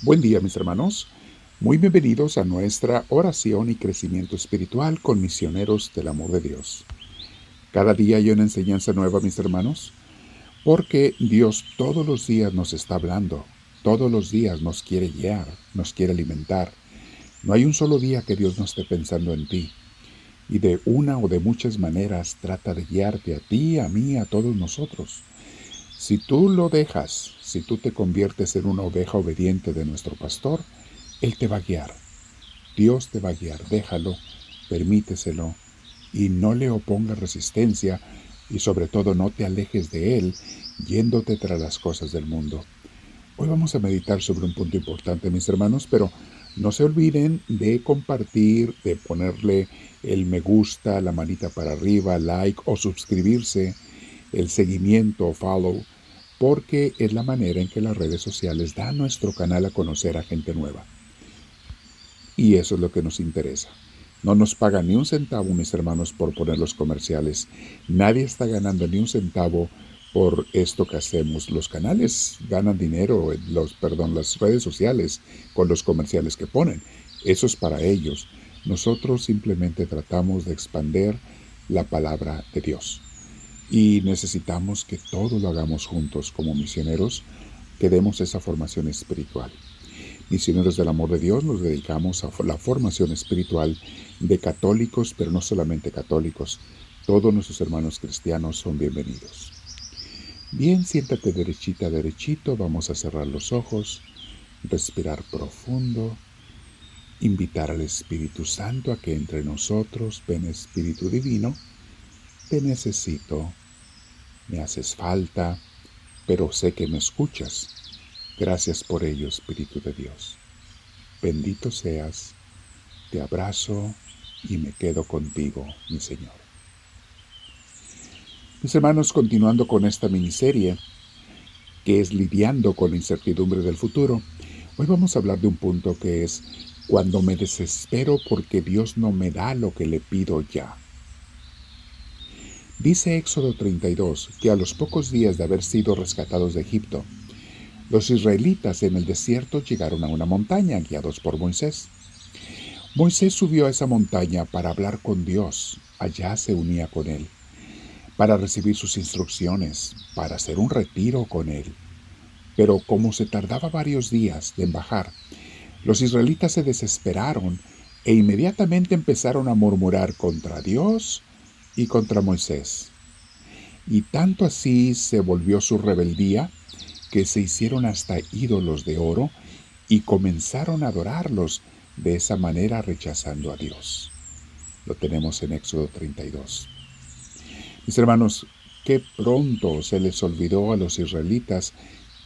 Buen día mis hermanos, muy bienvenidos a nuestra oración y crecimiento espiritual con misioneros del amor de Dios. Cada día hay una enseñanza nueva mis hermanos, porque Dios todos los días nos está hablando, todos los días nos quiere guiar, nos quiere alimentar. No hay un solo día que Dios no esté pensando en ti. Y de una o de muchas maneras trata de guiarte a ti, a mí, a todos nosotros. Si tú lo dejas, si tú te conviertes en una oveja obediente de nuestro pastor, Él te va a guiar. Dios te va a guiar. Déjalo, permíteselo y no le opongas resistencia y sobre todo no te alejes de Él yéndote tras las cosas del mundo. Hoy vamos a meditar sobre un punto importante, mis hermanos, pero no se olviden de compartir, de ponerle el me gusta, la manita para arriba, like o suscribirse el seguimiento o follow, porque es la manera en que las redes sociales dan nuestro canal a conocer a gente nueva. Y eso es lo que nos interesa. No nos pagan ni un centavo, mis hermanos, por poner los comerciales. Nadie está ganando ni un centavo por esto que hacemos. Los canales ganan dinero, los, perdón, las redes sociales con los comerciales que ponen. Eso es para ellos. Nosotros simplemente tratamos de expander la palabra de Dios. Y necesitamos que todos lo hagamos juntos como misioneros, que demos esa formación espiritual. Misioneros del amor de Dios nos dedicamos a la formación espiritual de católicos, pero no solamente católicos. Todos nuestros hermanos cristianos son bienvenidos. Bien, siéntate derechita, derechito, vamos a cerrar los ojos, respirar profundo, invitar al Espíritu Santo a que entre nosotros, ven Espíritu Divino, te necesito, me haces falta, pero sé que me escuchas. Gracias por ello, Espíritu de Dios. Bendito seas, te abrazo y me quedo contigo, mi Señor. Mis hermanos, continuando con esta miniserie, que es lidiando con la incertidumbre del futuro, hoy vamos a hablar de un punto que es cuando me desespero porque Dios no me da lo que le pido ya. Dice Éxodo 32 que a los pocos días de haber sido rescatados de Egipto, los israelitas en el desierto llegaron a una montaña guiados por Moisés. Moisés subió a esa montaña para hablar con Dios, allá se unía con él, para recibir sus instrucciones, para hacer un retiro con él. Pero como se tardaba varios días en bajar, los israelitas se desesperaron e inmediatamente empezaron a murmurar contra Dios y contra Moisés. Y tanto así se volvió su rebeldía que se hicieron hasta ídolos de oro y comenzaron a adorarlos de esa manera rechazando a Dios. Lo tenemos en Éxodo 32. Mis hermanos, qué pronto se les olvidó a los israelitas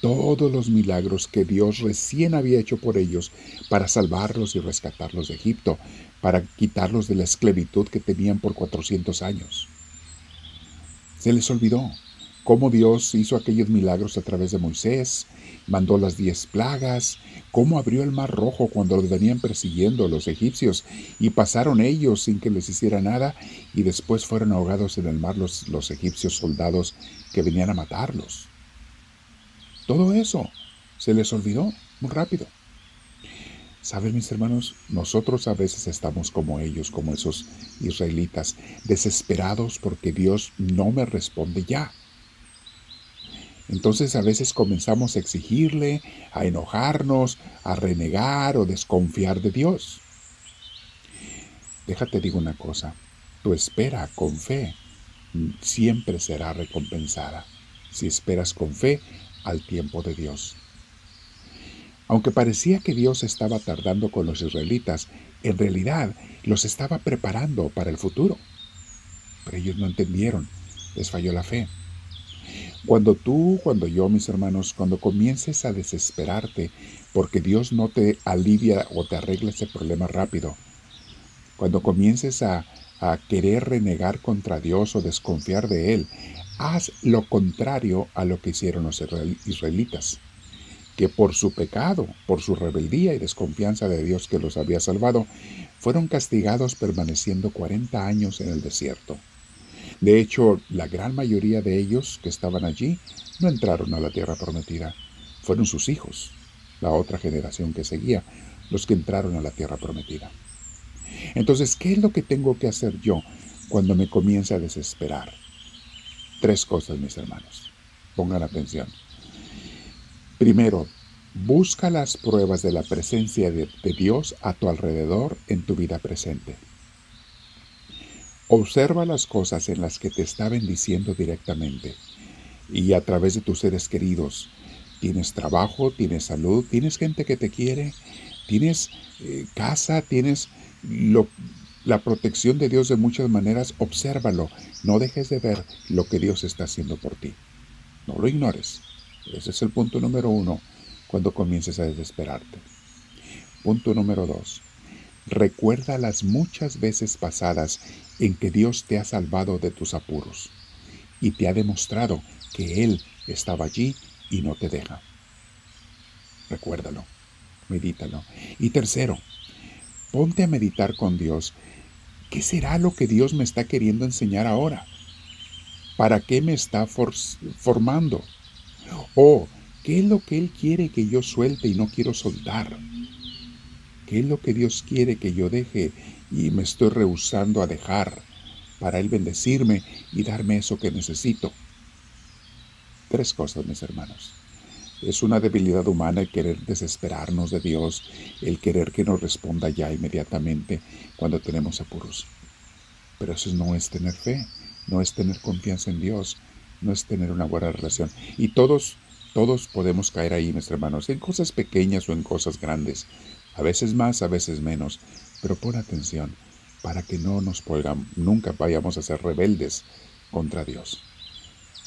todos los milagros que Dios recién había hecho por ellos para salvarlos y rescatarlos de Egipto, para quitarlos de la esclavitud que tenían por 400 años. Se les olvidó cómo Dios hizo aquellos milagros a través de Moisés, mandó las diez plagas, cómo abrió el mar rojo cuando los venían persiguiendo los egipcios y pasaron ellos sin que les hiciera nada y después fueron ahogados en el mar los, los egipcios soldados que venían a matarlos. Todo eso se les olvidó muy rápido. ¿Saben mis hermanos? Nosotros a veces estamos como ellos, como esos israelitas, desesperados porque Dios no me responde ya. Entonces a veces comenzamos a exigirle, a enojarnos, a renegar o desconfiar de Dios. Déjate digo una cosa, tu espera con fe siempre será recompensada. Si esperas con fe, al tiempo de Dios. Aunque parecía que Dios estaba tardando con los israelitas, en realidad los estaba preparando para el futuro. Pero ellos no entendieron, les falló la fe. Cuando tú, cuando yo, mis hermanos, cuando comiences a desesperarte porque Dios no te alivia o te arregla ese problema rápido, cuando comiences a, a querer renegar contra Dios o desconfiar de Él, haz lo contrario a lo que hicieron los israelitas, que por su pecado, por su rebeldía y desconfianza de Dios que los había salvado, fueron castigados permaneciendo 40 años en el desierto. De hecho, la gran mayoría de ellos que estaban allí no entraron a la tierra prometida, fueron sus hijos. la otra generación que seguía, los que entraron a la tierra prometida. Entonces, ¿qué es lo que tengo que hacer yo cuando me comienza a desesperar? Tres cosas, mis hermanos. Pongan atención. Primero, busca las pruebas de la presencia de, Dios a tu alrededor en tu vida presente. Observa las cosas en las que te está bendiciendo directamente y a través de tus seres queridos. Tienes trabajo, tienes salud, tienes gente que te quiere, tienes eh, casa, tienes la protección de Dios de muchas maneras. Obsérvalo, no dejes de ver lo que Dios está haciendo por ti. No lo ignores. Ese es el punto número uno cuando comiences a desesperarte. Punto número dos. Recuerda las muchas veces pasadas en que Dios te ha salvado de tus apuros y te ha demostrado que Él estaba allí y no te deja. Recuérdalo, medítalo. Y tercero, ponte a meditar con Dios. ¿Qué será lo que Dios me está queriendo enseñar ahora? ¿Para qué me está formando? ¿O qué es lo que Él quiere que yo suelte y no quiero soltar? ¿Qué es lo que Dios quiere que yo deje y me estoy rehusando a dejar para Él bendecirme y darme eso que necesito? Tres cosas, mis hermanos. Es una debilidad humana el querer desesperarnos de Dios, el querer que nos responda ya inmediatamente cuando tenemos apuros. Pero eso no es tener fe, no es tener confianza en Dios, no es tener una buena relación. Y todos, todos podemos caer ahí, mis hermanos, en cosas pequeñas o en cosas grandes a veces más, a veces menos, pero pon atención para que no nos polgan, nunca vayamos a ser rebeldes contra Dios.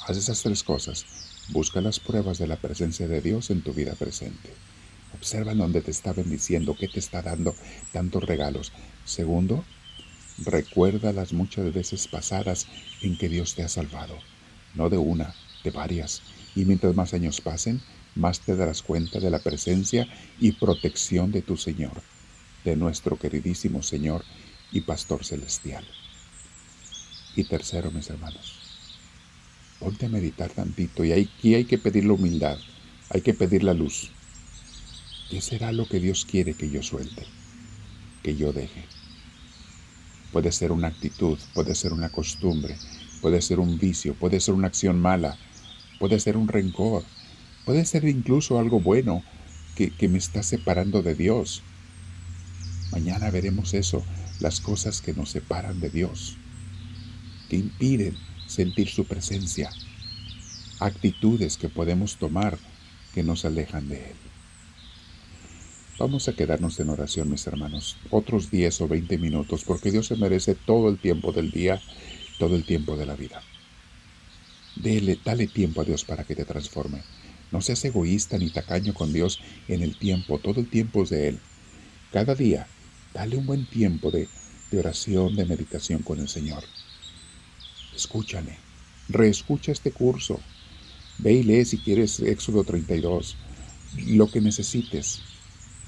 Haz esas tres cosas. Busca las pruebas de la presencia de Dios en tu vida presente. Observa dónde te está bendiciendo, qué te está dando tantos regalos. Segundo, recuerda las muchas veces pasadas en que Dios te ha salvado. No de una, de varias. Y mientras más años pasen, más te darás cuenta de la presencia y protección de tu Señor, de nuestro queridísimo Señor y Pastor Celestial. Y tercero, mis hermanos, ponte a meditar tantito y aquí hay que pedir la humildad, hay que pedir la luz. ¿Qué será lo que Dios quiere que yo suelte, que yo deje? Puede ser una actitud, puede ser una costumbre, puede ser un vicio, puede ser una acción mala, puede ser un rencor, Puede ser incluso algo bueno que, me está separando de Dios. Mañana veremos eso, las cosas que nos separan de Dios, que impiden sentir su presencia, actitudes que podemos tomar que nos alejan de Él. Vamos a quedarnos en oración, mis hermanos, otros 10 o 20 minutos, porque Dios se merece todo el tiempo del día, todo el tiempo de la vida. Dele, dale tiempo a Dios para que te transforme. No seas egoísta ni tacaño con Dios en el tiempo, todo el tiempo es de Él. Cada día, dale un buen tiempo de, oración, de meditación con el Señor. Escúchale, reescucha este curso. Ve y lee si quieres Éxodo 32, lo que necesites.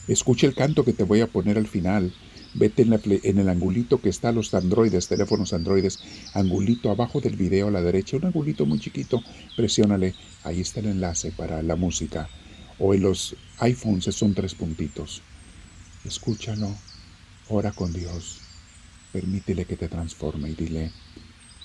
Escucha el canto que te voy a poner al final. Vete en, el angulito que está los androides, teléfonos androides, angulito abajo del video a la derecha, un angulito muy chiquito, presiónale, ahí está el enlace para la música. O en los iPhones son tres puntitos. Escúchalo, ora con Dios, permítele que te transforme y dile,